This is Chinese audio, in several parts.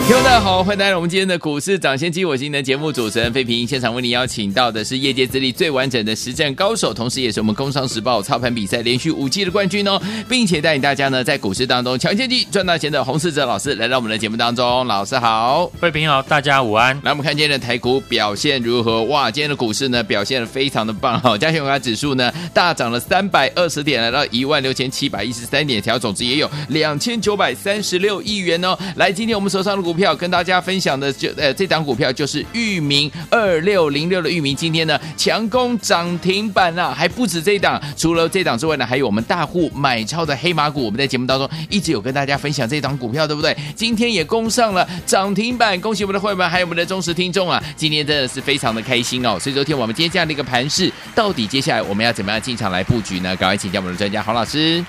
听众大家好，欢迎来到我们今天的股市抢先机。我是您的节目主持人费平，现场为您邀请到的是业界资历最完整的实战高手，同时也是我们工商时报操盘比赛连续五季的冠军哦，并且带领大家呢在股市当中抢先机赚大钱的洪世哲老师来到我们的节目当中。老师好，费平好，大家午安。来，我们看今天的台股表现如何？哇，今天的股市呢表现的非常的棒哈，加权股价指数呢大涨了三百二十点，来到一万六千七百一十三点，条总值也有两千九百三十六亿元哦。来，今天我们手上股票跟大家分享的就呃这档股票就是域名二六零六的域名，今天呢强攻涨停板啊，还不止这档，除了这档之外呢，还有我们大户买超的黑马股，我们在节目当中一直有跟大家分享这档股票，对不对？今天也攻上了涨停板，恭喜我们的会员还有我们的忠实听众啊！今天真的是非常的开心哦。所以昨天我们今天这样的一个盘势，到底接下来我们要怎么样进场来布局呢？赶快请教我们的专家黄老师。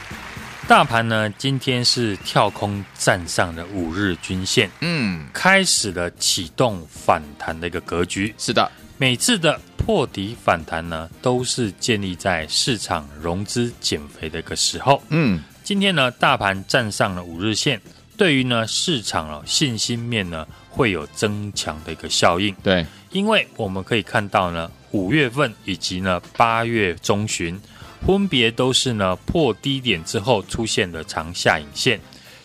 大盘呢，今天是跳空站上了五日均线，嗯，开始了启动反弹的一个格局。是的，每次的破底反弹呢，都是建立在市场融资减肥的一个时候。嗯，今天呢，大盘站上了五日线，对于呢市场啊信心面呢会有增强的一个效应。对，因为我们可以看到呢，五月份以及呢八月中旬。分别都是呢破低点之后出现的长下影线，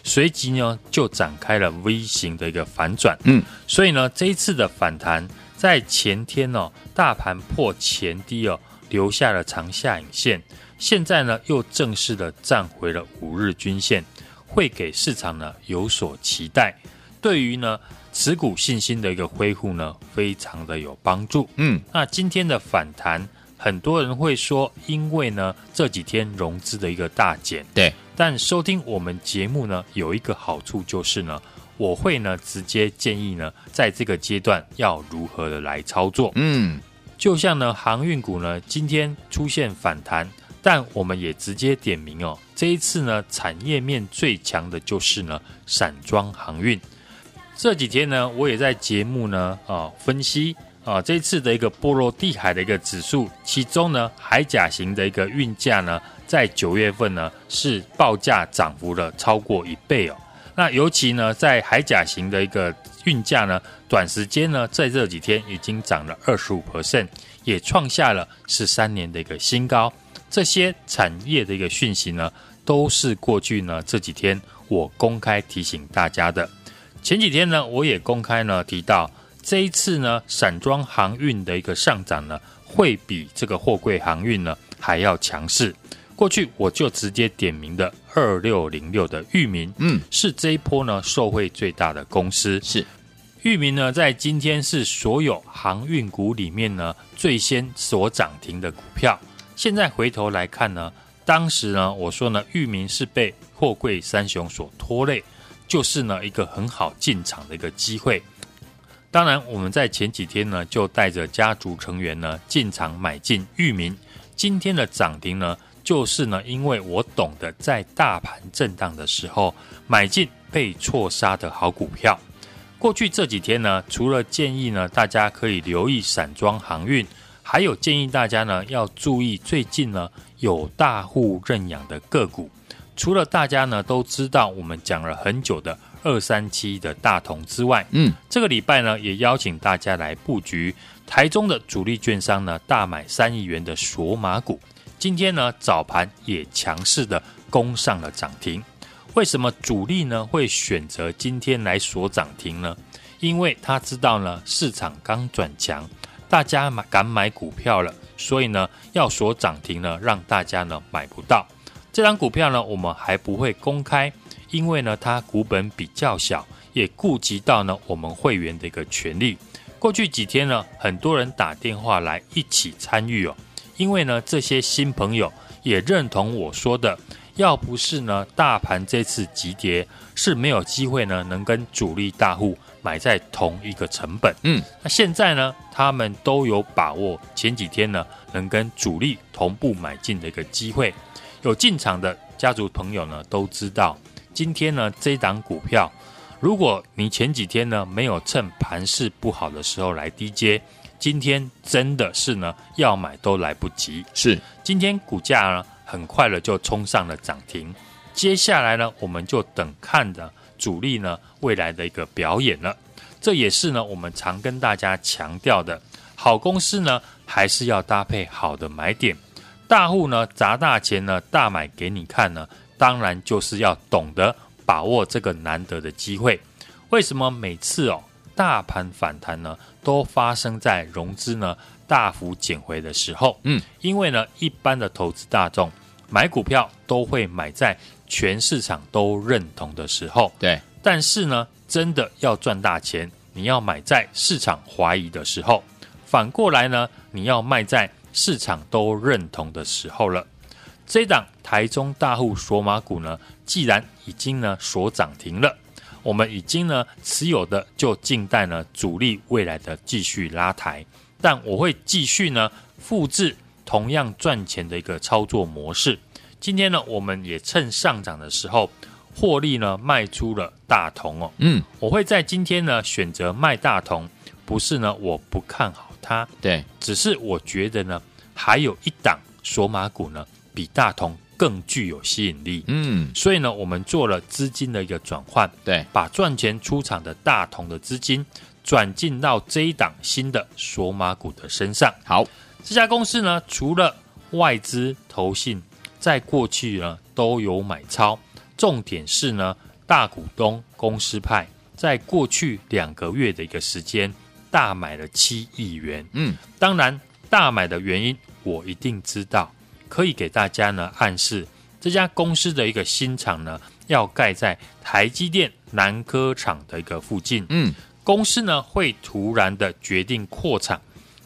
随即呢就展开了 V 型的一个反转。嗯，所以呢这一次的反弹在前天哦，大盘破前低哦，留下了长下影线，现在呢又正式的站回了五日均线，会给市场呢有所期待，对于呢持股信心的一个恢复呢非常的有帮助。嗯，那今天的反弹。很多人会说，因为呢这几天融资的一个大减，对。但收听我们节目呢，有一个好处就是呢，我会呢直接建议呢，在这个阶段要如何的来操作。嗯，就像呢航运股呢今天出现反弹，但我们也直接点名哦，这一次呢产业面最强的就是呢散装航运。这几天呢我也在节目呢啊分析。啊，这次的一个波罗的海的一个指数，其中呢，海甲型的一个运价呢，在九月份呢是报价涨幅了超过一倍哦。那尤其呢，在海甲型的一个运价呢，短时间呢，在这几天已经涨了二十五 percent，也创下了十三年的一个新高。这些产业的一个讯息呢，都是过去呢这几天我公开提醒大家的。前几天呢，我也公开呢提到。这一次呢，散装航运的一个上涨呢，会比这个货柜航运呢还要强势。过去我就直接点名的二六零六的域名，嗯，是这一波呢受惠最大的公司。是域名呢，在今天是所有航运股里面呢最先所涨停的股票。现在回头来看呢，当时呢我说呢，域名是被货柜三雄所拖累，就是呢一个很好进场的一个机会。当然，我们在前几天呢，就带着家族成员呢进场买进域名。今天的涨停呢，就是呢，因为我懂得在大盘震荡的时候买进被错杀的好股票。过去这几天呢，除了建议呢大家可以留意散装航运，还有建议大家呢要注意最近呢有大户认养的个股。除了大家呢都知道，我们讲了很久的。二三七的大同之外，嗯，这个礼拜呢，也邀请大家来布局台中的主力券商呢，大买三亿元的索马股。今天呢，早盘也强势的攻上了涨停。为什么主力呢会选择今天来锁涨停呢？因为他知道呢，市场刚转强，大家买敢买股票了，所以呢，要锁涨停呢，让大家呢买不到。这张股票呢，我们还不会公开。因为呢，它股本比较小，也顾及到呢我们会员的一个权利。过去几天呢，很多人打电话来一起参与哦。因为呢，这些新朋友也认同我说的，要不是呢大盘这次急跌是没有机会呢能跟主力大户买在同一个成本。嗯，那现在呢，他们都有把握前几天呢能跟主力同步买进的一个机会。有进场的家族朋友呢都知道，今天呢这档股票，如果你前几天呢没有趁盘势不好的时候来低接，今天真的是呢要买都来不及。是，今天股价呢很快的就冲上了涨停。接下来呢，我们就等看着主力呢未来的一个表演了。这也是呢我们常跟大家强调的，好公司呢还是要搭配好的买点。大户呢砸大钱呢大买给你看呢，当然就是要懂得把握这个难得的机会。为什么每次哦大盘反弹呢都发生在融资呢大幅减回的时候？嗯，因为呢一般的投资大众买股票都会买在。全市场都认同的时候，对，但是呢，真的要赚大钱，你要买在市场怀疑的时候，反过来呢，你要卖在市场都认同的时候了。这档台中大户索马股呢，既然已经呢锁涨停了，我们已经呢持有的就静待呢主力未来的继续拉抬，但我会继续呢复制同样赚钱的一个操作模式。今天呢，我们也趁上涨的时候获利呢卖出了大同哦。嗯，我会在今天呢选择卖大同，不是呢我不看好它，对，只是我觉得呢还有一档索马股呢比大同更具有吸引力。嗯，所以呢我们做了资金的一个转换，对，把赚钱出场的大同的资金转进到这一档新的索马股的身上。好，这家公司呢除了外资投信。在过去呢都有买超，重点是呢大股东公司派在过去两个月的一个时间大买了七亿元。嗯，当然大买的原因我一定知道，可以给大家呢暗示这家公司的一个新厂呢要盖在台积电南科厂的一个附近。嗯，公司呢会突然的决定扩厂，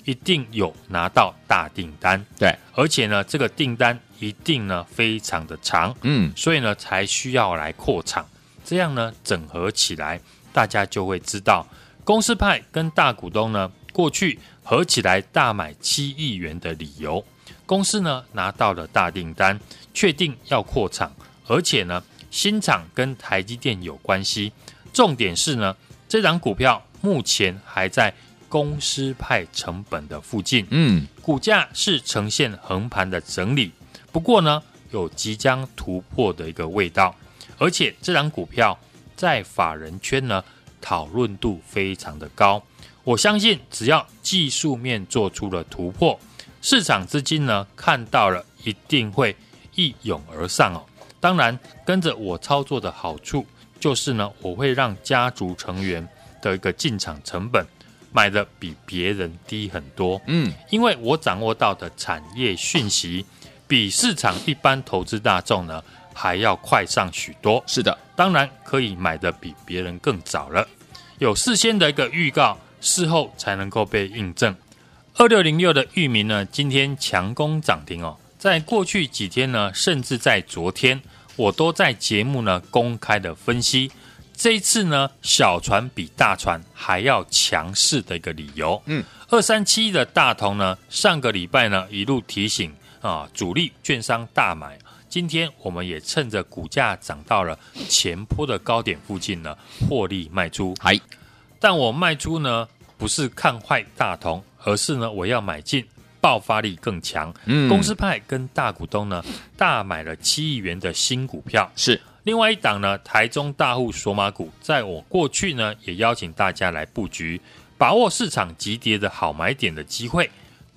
一定有拿到大订单。对，而且呢这个订单。一定呢非常的长，嗯，所以呢才需要来扩厂，这样呢整合起来，大家就会知道公司派跟大股东呢过去合起来大买七亿元的理由。公司呢拿到了大订单，确定要扩厂，而且呢新厂跟台积电有关系。重点是呢这档股票目前还在公司派成本的附近，嗯，股价是呈现横盘的整理。不过呢，有即将突破的一个味道，而且这档股票在法人圈呢讨论度非常的高。我相信只要技术面做出了突破，市场资金呢看到了一定会一涌而上哦。当然，跟着我操作的好处就是呢，我会让家族成员的一个进场成本买的比别人低很多。嗯，因为我掌握到的产业讯息。比市场一般投资大众呢还要快上许多。是的，当然可以买的比别人更早了。有事先的一个预告，事后才能够被印证。二六零六的域名呢，今天强攻涨停哦。在过去几天呢，甚至在昨天，我都在节目呢公开的分析，这一次呢小船比大船还要强势的一个理由。嗯，二三七的大同呢，上个礼拜呢一路提醒。啊，主力券商大买，今天我们也趁着股价涨到了前坡的高点附近呢，获利卖出。嗨，但我卖出呢，不是看坏大同，而是呢，我要买进爆发力更强。嗯，公司派跟大股东呢，大买了七亿元的新股票。是，另外一档呢，台中大户索马股，在我过去呢，也邀请大家来布局，把握市场急跌的好买点的机会。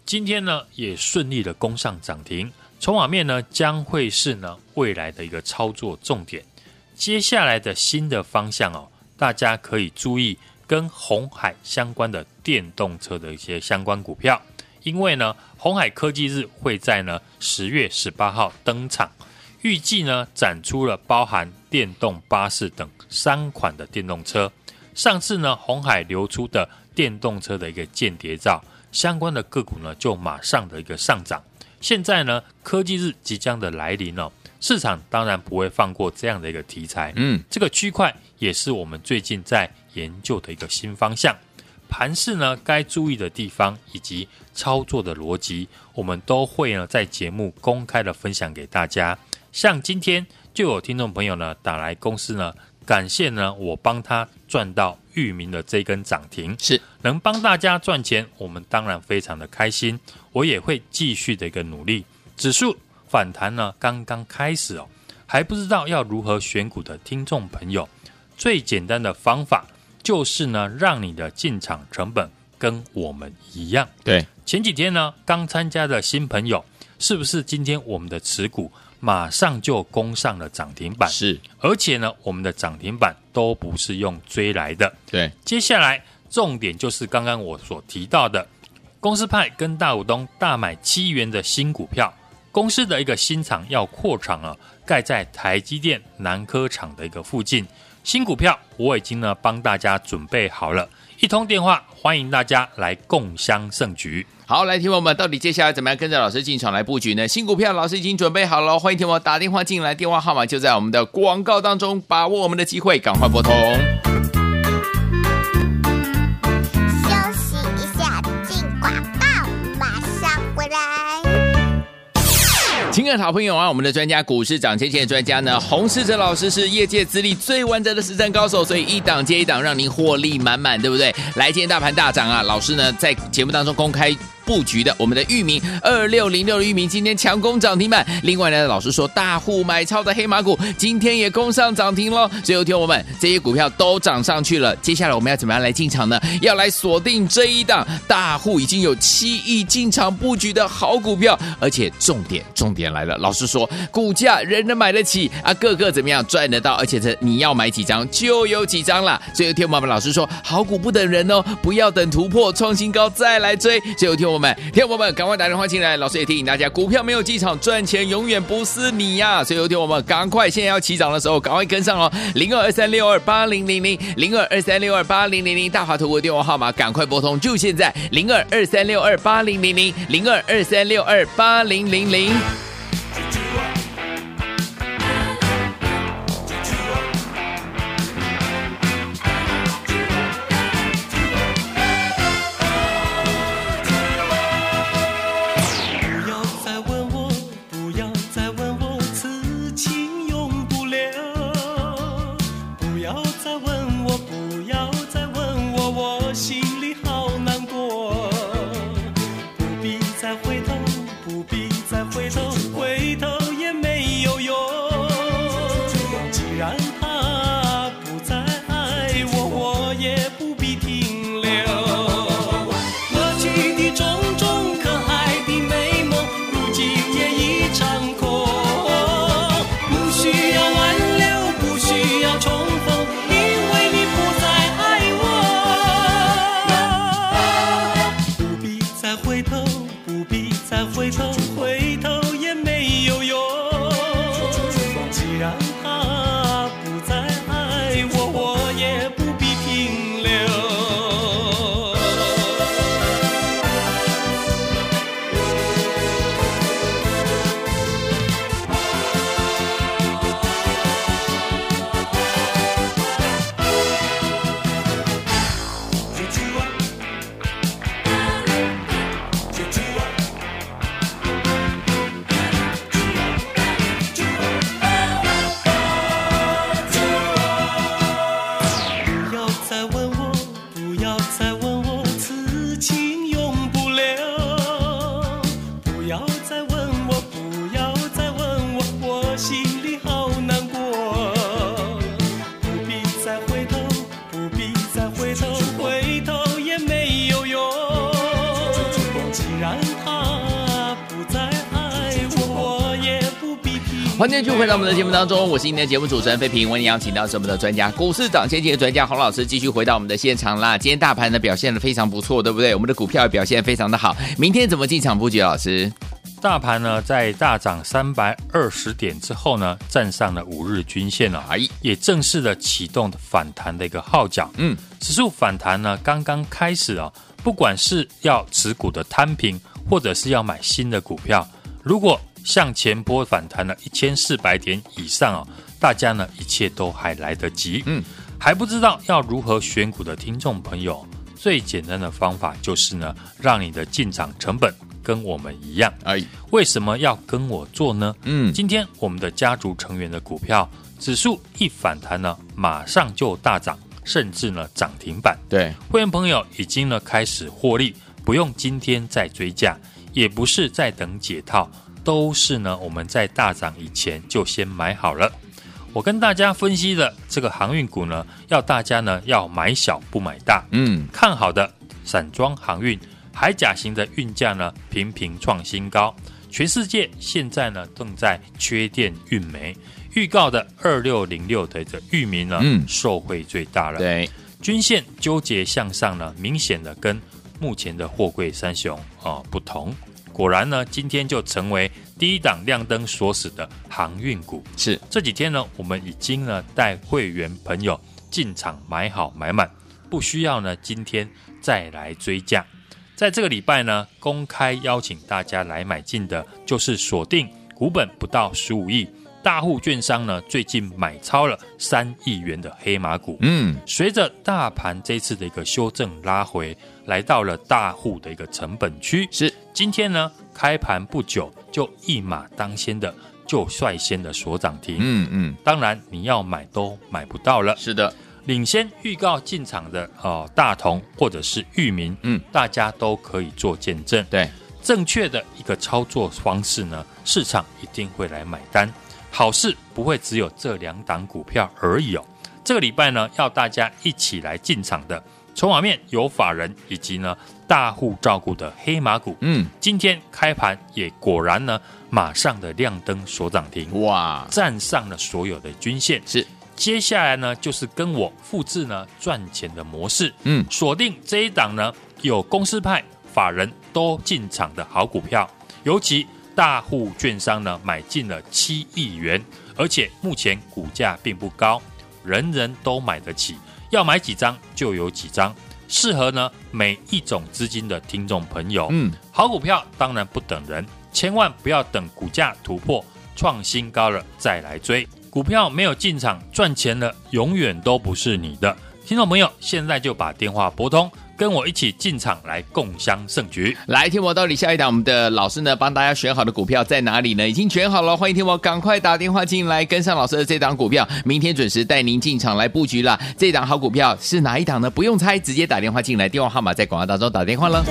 今天呢，也顺利的攻上涨停，筹码面呢将会是呢未来的一个操作重点。接下来的新的方向哦，大家可以注意跟红海相关的电动车的一些相关股票，因为呢，红海科技日会在呢十月十八号登场，预计呢展出了包含电动巴士等三款的电动车。上次呢，红海流出的电动车的一个间谍照。相关的个股呢，就马上的一个上涨。现在呢，科技日即将的来临哦，市场当然不会放过这样的一个题材。嗯，这个区块也是我们最近在研究的一个新方向。盘市呢，该注意的地方以及操作的逻辑，我们都会呢在节目公开的分享给大家。像今天就有听众朋友呢打来公司呢，感谢呢我帮他赚到域名的这根涨停，是能帮大家赚钱，我们当然非常的开心。我也会继续的一个努力。指数反弹呢刚刚开始哦，还不知道要如何选股的听众朋友，最简单的方法。就是呢，让你的进场成本跟我们一样。对，前几天呢，刚参加的新朋友，是不是今天我们的持股马上就攻上了涨停板？是，而且呢，我们的涨停板都不是用追来的。对，接下来重点就是刚刚我所提到的，公司派跟大股东大买七元的新股票，公司的一个新厂要扩厂了，盖在台积电南科厂的一个附近。新股票我已经呢帮大家准备好了，一通电话欢迎大家来共襄盛举。好，来听我们到底接下来怎么样跟着老师进场来布局呢？新股票老师已经准备好了，欢迎听我打电话进来，电话号码就在我们的广告当中，把握我们的机会，赶快拨通。亲爱的好朋友啊，我们的专家股市涨先机的专家呢，洪世哲老师是业界资历最完整的实战高手，所以一档接一档，让您获利满满，对不对？来，今天大盘大涨啊，老师呢在节目当中公开。布局的我们的域名二六零六的域名今天强攻涨停板，另外呢，老师说大户买超的黑马股今天也攻上涨停喽。最后听我们这些股票都涨上去了，接下来我们要怎么样来进场呢？要来锁定这一档大户已经有七亿进场布局的好股票，而且重点重点来了，老师说股价人人买得起啊，个个怎么样赚得到，而且这你要买几张就有几张了。最后听我们老师说好股不等人哦，不要等突破创新高再来追。最后听。朋友们，听友们，赶快打电话进来！老师也提醒大家，股票没有机场赚钱，永远不是你呀、所以有天我们赶快，现在要起涨的时候，赶快跟上哦！零二二三六二八零零零，零二二三六二八零零零，大华图的电话号码，赶快拨通，就现在！零二二三六二八零零零，零二二三六二八零零零。欢续回到我们的节目当中，我是今天的节目主持人费平。为您邀请到是我们的专家，股市涨先机的专家洪老师，继续回到我们的现场啦。今天大盘呢表现的非常不错，对不对？我们的股票也表现非常的好。明天怎么进场布局？老师，大盘呢在大涨三百二十点之后呢，站上了五日均线了，哎，也正式的启动反弹的一个号角。嗯，指数反弹呢刚刚开始啊，不管是要持股的摊平，或者是要买新的股票，如果向前波反弹了一千四百点以上哦，大家呢一切都还来得及。嗯，还不知道要如何选股的听众朋友，最简单的方法就是呢，让你的进场成本跟我们一样。哎，为什么要跟我做呢？嗯，今天我们的家族成员的股票指数一反弹呢，马上就大涨，甚至呢涨停板。对，会员朋友已经呢开始获利，不用今天再追价，也不是在等解套，都是呢我们在大涨以前就先买好了。我跟大家分析的这个航运股呢，要大家呢要买小不买大。嗯，看好的散装航运、海甲型的运价呢频频创新高，全世界现在呢正在缺电运煤，预告的二六零六的这域名呢，嗯受惠最大了。对，均线纠结向上呢，明显的跟目前的货柜三雄啊、呃、不同。果然呢，今天就成为第一档亮灯锁死的航运股。是这几天呢，我们已经呢带会员朋友进场买好买满，不需要呢今天再来追价。在这个礼拜呢，公开邀请大家来买进的，就是锁定股本不到十五亿大户券商呢，最近买超了三亿元的黑马股。嗯，随着大盘这次的一个修正拉回，来到了大户的一个成本区。是今天呢，开盘不久就一马当先的就率先的锁涨停。嗯嗯，当然你要买都买不到了。是的，领先预告进场的哦、呃，大同或者是域名，嗯，大家都可以做见证。对，正确的一个操作方式呢，市场一定会来买单。好事不会只有这两档股票而已哦。这个礼拜呢，要大家一起来进场的筹码面有法人以及呢大户照顾的黑马股。嗯，今天开盘也果然呢，马上的亮灯所涨停，哇，站上了所有的均线。是，接下来呢，就是跟我复制呢赚钱的模式。嗯，锁定这一档呢，有公司派法人都进场的好股票，尤其。大户券商呢买进了七亿元，而且目前股价并不高，人人都买得起，要买几张就有几张，适合呢每一种资金的听众朋友。嗯，好股票当然不等人，千万不要等股价突破创新高了再来追，股票没有进场赚钱了，永远都不是你的。听众朋友，现在就把电话拨通。跟我一起进场来共襄盛举。来，天魔到底下一档我们的老师呢，帮大家选好的股票在哪里呢？已经选好了，欢迎天魔赶快打电话进来，跟上老师的这档股票，明天准时带您进场来布局了。这档好股票是哪一档呢？不用猜，直接打电话进来，电话号码在广告当中打电话了。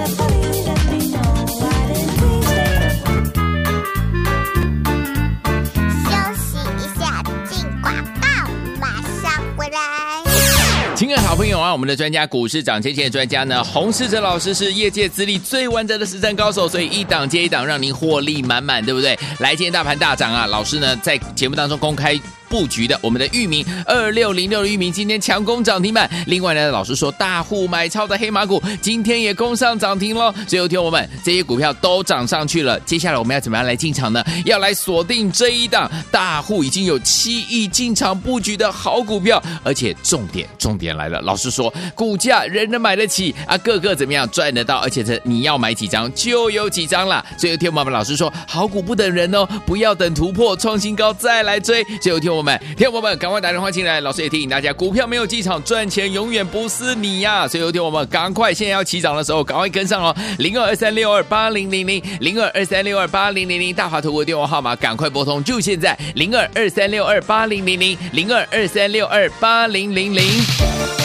好朋友啊，我们的专家股市涨跌的专家呢，洪世哲老师是业界资历最完整的实战高手，所以一档接一档，让您获利满满，对不对？来，今天大盘大涨啊，老师呢在节目当中公开。布局的我们的域名二六零六的域名今天强攻涨停板。另外呢，老师说大户买超的黑马股今天也攻上涨停喽。最后听我们这些股票都涨上去了，接下来我们要怎么样来进场呢？要来锁定这一档大户已经有七亿进场布局的好股票，而且重点重点来了，老师说股价人人买得起啊，个个怎么样赚得到，而且这你要买几张就有几张了。最后听我们老师说好股不等人哦，不要等突破创新高再来追。最后听我们。听众友们，赶快打电话进来！老师也提醒大家，股票没有机场赚钱，永远不是你呀、所以有听我们赶快，现在要起涨的时候，赶快跟上哦！零二二三六二八零零零，零二二三六二八零零零，大华图的电话号码，赶快拨通，就现在！零二二三六二八零零零，零二二三六二八零零零。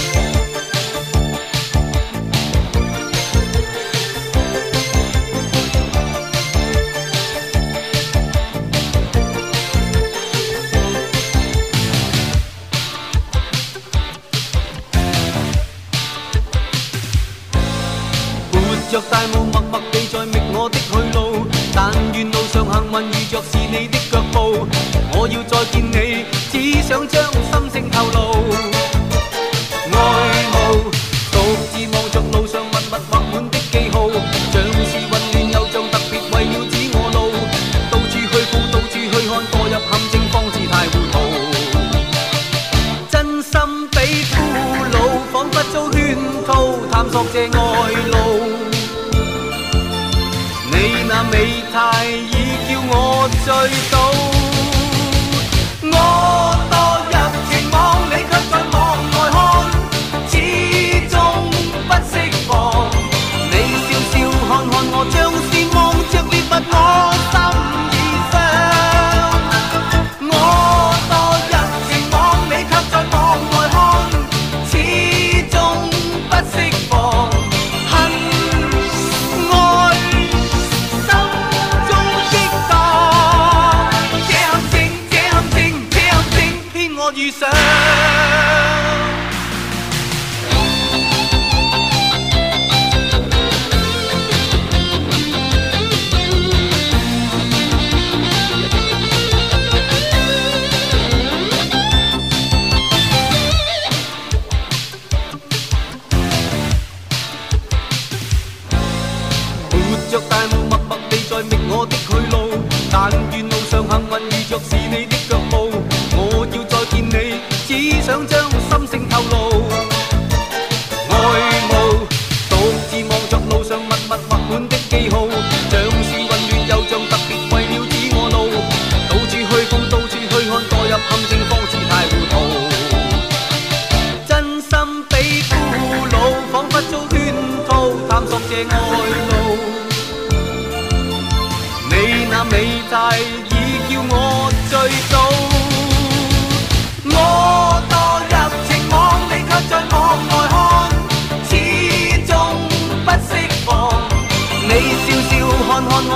去路。但愿路上幸运遇着是你的脚步。我要再见你，只想将心声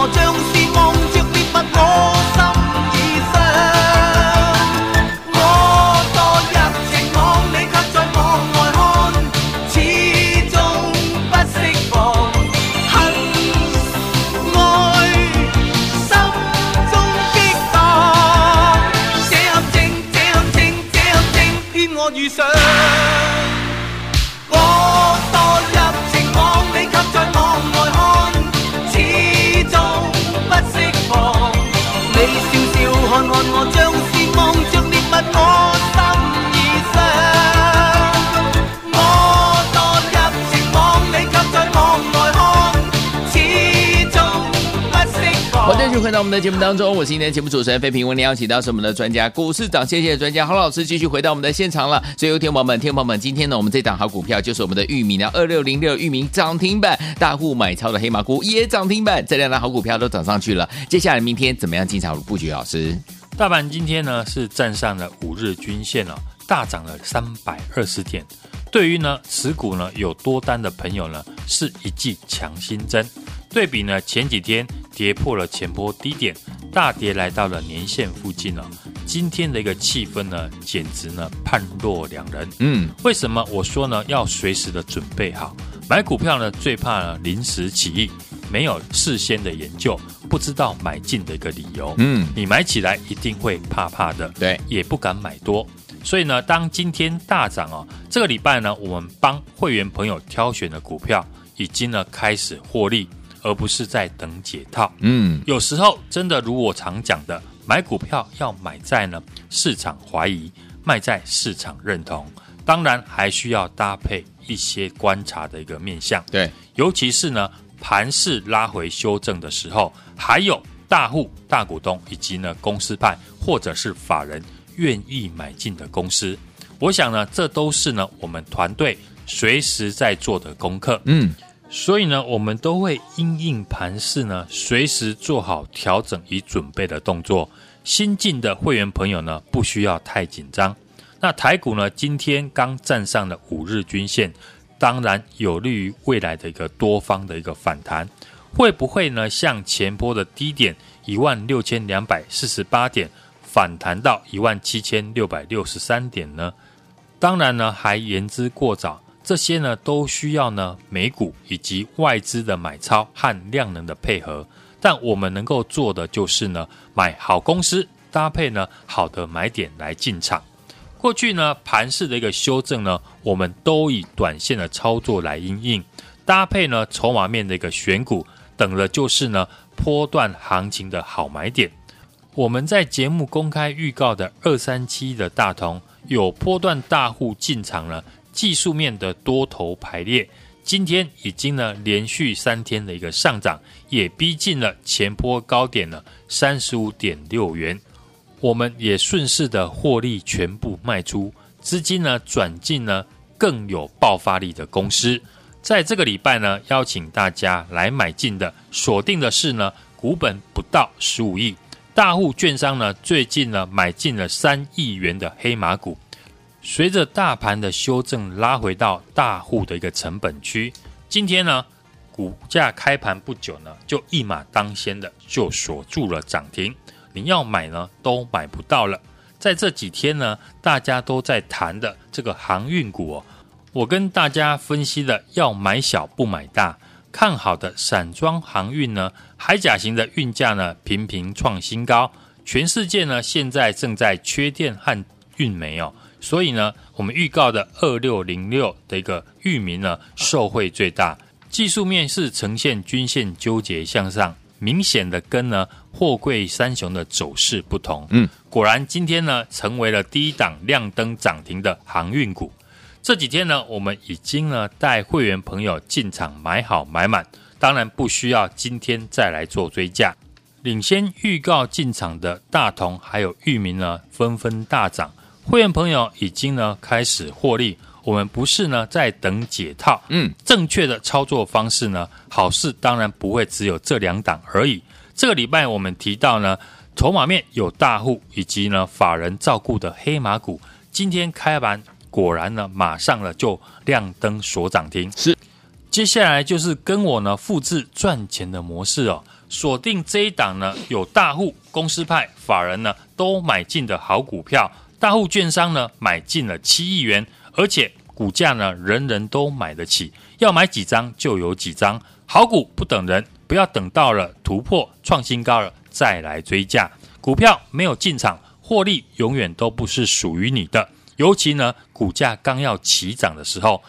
我，像们的节目当中，我是今天的节目主持人费平，为您邀请到是我们的专家股市涨谢谢专家郝老师，继续回到我们的现场了。所以，有听众朋友们，听众朋友们，今天呢，我们这档好股票就是我们的玉米呢，二六零六玉米涨停板，大户买超的黑马股也涨停板，这两档好股票都涨上去了。接下来明天怎么样进场布局？老师，大盘今天呢是站上了五日均线哦，大涨了三百二十点。对于呢持股呢有多单的朋友呢，是一剂强心针。对比呢前几天跌破了前波低点，大跌来到了年线附近了。今天的一个气氛呢，简直呢判若两人。嗯，为什么我说呢要随时的准备好？买股票呢最怕呢临时起意，没有事先的研究，不知道买进的一个理由。嗯你买起来一定会怕怕的，对也不敢买多。所以呢，当今天大涨哦，这个礼拜呢，我们帮会员朋友挑选的股票已经呢开始获利，而不是在等解套。嗯，有时候真的如我常讲的，买股票要买在呢市场怀疑，卖在市场认同。当然还需要搭配一些观察的一个面向，对，尤其是呢盘势拉回修正的时候，还有大户、大股东以及呢公司派或者是法人愿意买进的公司。我想呢，这都是呢我们团队随时在做的功课。嗯，所以呢，我们都会因应盘势呢，随时做好调整与准备的动作。新进的会员朋友呢，不需要太紧张。那台股呢，今天刚站上了五日均线，当然有利于未来的一个多方的一个反弹。会不会呢，像前波的低点一万六千两百四十八点反弹到一万七千六百六十三点呢？当然呢，还言之过早。这些呢，都需要呢美股以及外资的买超和量能的配合。但我们能够做的就是呢，买好公司，搭配呢好的买点来进场。过去呢盘势的一个修正呢，我们都以短线的操作来因应，搭配呢筹码面的一个选股，等的就是呢波段行情的好买点。我们在节目公开预告的二三七的大同有波段大户进场了。技术面的多头排列，今天已经呢连续三天的一个上涨，也逼近了前波高点呢三十五点六元。我们也顺势的获利全部卖出，资金呢转进呢更有爆发力的公司。在这个礼拜呢，邀请大家来买进的，锁定的是呢股本不到十五亿，大户券商呢最近呢买进了三亿元的黑马股。随着大盘的修正，拉回到大户的一个成本区。今天呢，股价开盘不久呢，就一马当先的就锁住了涨停。你要买呢，都买不到了。在这几天呢，大家都在谈的这个航运股哦，我跟大家分析的要买小不买大，看好的散装航运呢，海甲型的运价呢频频创新高。全世界呢，现在正在缺电和运煤哦。所以呢，我们预告的二六零六的一个域名呢，受惠最大。技术面是呈现均线纠结向上，明显的跟呢货柜三雄的走势不同。嗯，果然今天呢，成为了第一档亮灯涨停的航运股。这几天呢，我们已经呢带会员朋友进场买好买满，当然不需要今天再来做追加。领先预告进场的大同还有域名呢，纷纷大涨。会员朋友已经呢开始获利，我们不是呢在等解套，嗯，正确的操作方式呢，好事当然不会只有这两档而已。这个礼拜我们提到呢，筹码面有大户以及呢法人照顾的黑马股，今天开盘果然呢马上呢就亮灯锁涨停。是，接下来就是跟我呢复制赚钱的模式哦，锁定这一档呢有大户、公司派、法人呢都买进的好股票。大户券商呢买进了七亿元，而且股价呢人人都买得起，要买几张就有几张。好股不等人，不要等到了突破创新高了再来追价。股票没有进场，获利永远都不是属于你的。尤其呢股价刚要起涨的时候，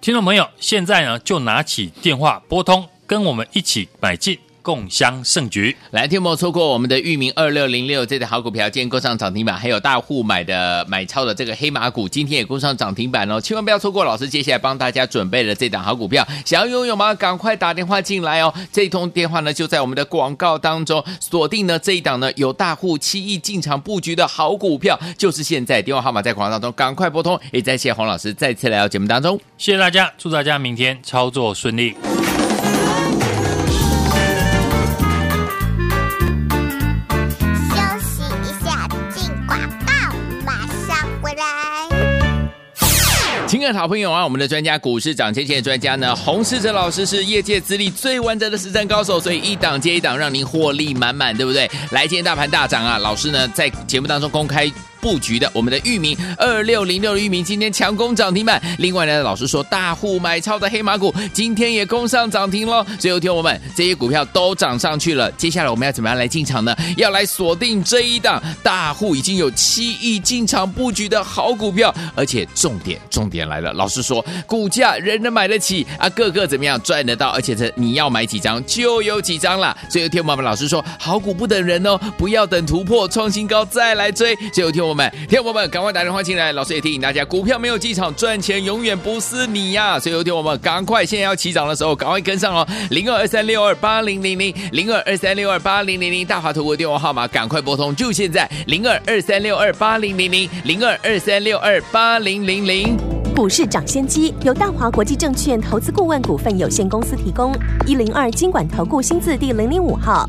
听众朋友现在呢就拿起电话拨通，跟我们一起买进。共襄盛举，来，听没有错过我们的域名二六零六这台好股票，今天攻上涨停板，还有大户买的买超的这个黑马股，今天也攻上涨停板哦，千万不要错过老师接下来帮大家准备的这档好股票，想要拥有吗？赶快打电话进来哦，这一通电话呢就在我们的广告当中，锁定呢这一档呢有大户七亿进场布局的好股票，就是现在，电话号码在广告当中，赶快拨通，也再谢洪老师再次来到节目当中，谢谢大家，祝大家明天操作顺利。好朋友啊，我们的专家股市涨跌线专家呢，洪世哲老师是业界资历最完整的实战高手，所以一档接一档，让您获利满满，对不对？来，今天大盘大涨啊，老师呢在节目当中公开。布局的我们的域名二六零六的域名今天强攻涨停板。另外呢，老师说大户买超的黑马股今天也攻上涨停喽。最后听我们这些股票都涨上去了，接下来我们要怎么样来进场呢？要来锁定这一档大户已经有七亿进场布局的好股票，而且重点重点来了，老师说股价人人买得起啊，个个怎么样赚得到？而且这你要买几张就有几张了。最后听我们老师说好股不等人哦，不要等突破创新高再来追。最后听。朋友们，听众朋友们，赶快打电话进来！老师也提醒大家，股票没有进场赚钱，永远不是你呀、所以有听我们赶快，现在要起涨的时候，赶快跟上哦！零二二三六二八零零零，零二二三六二八零零零，大华投顾电话号码，赶快拨通，就现在！零二二三六二八零零零，零二二三六二八零零零。股市涨先机由大华国际证券投资顾问股份有限公司提供，一零二金管投顾新字第零零五号。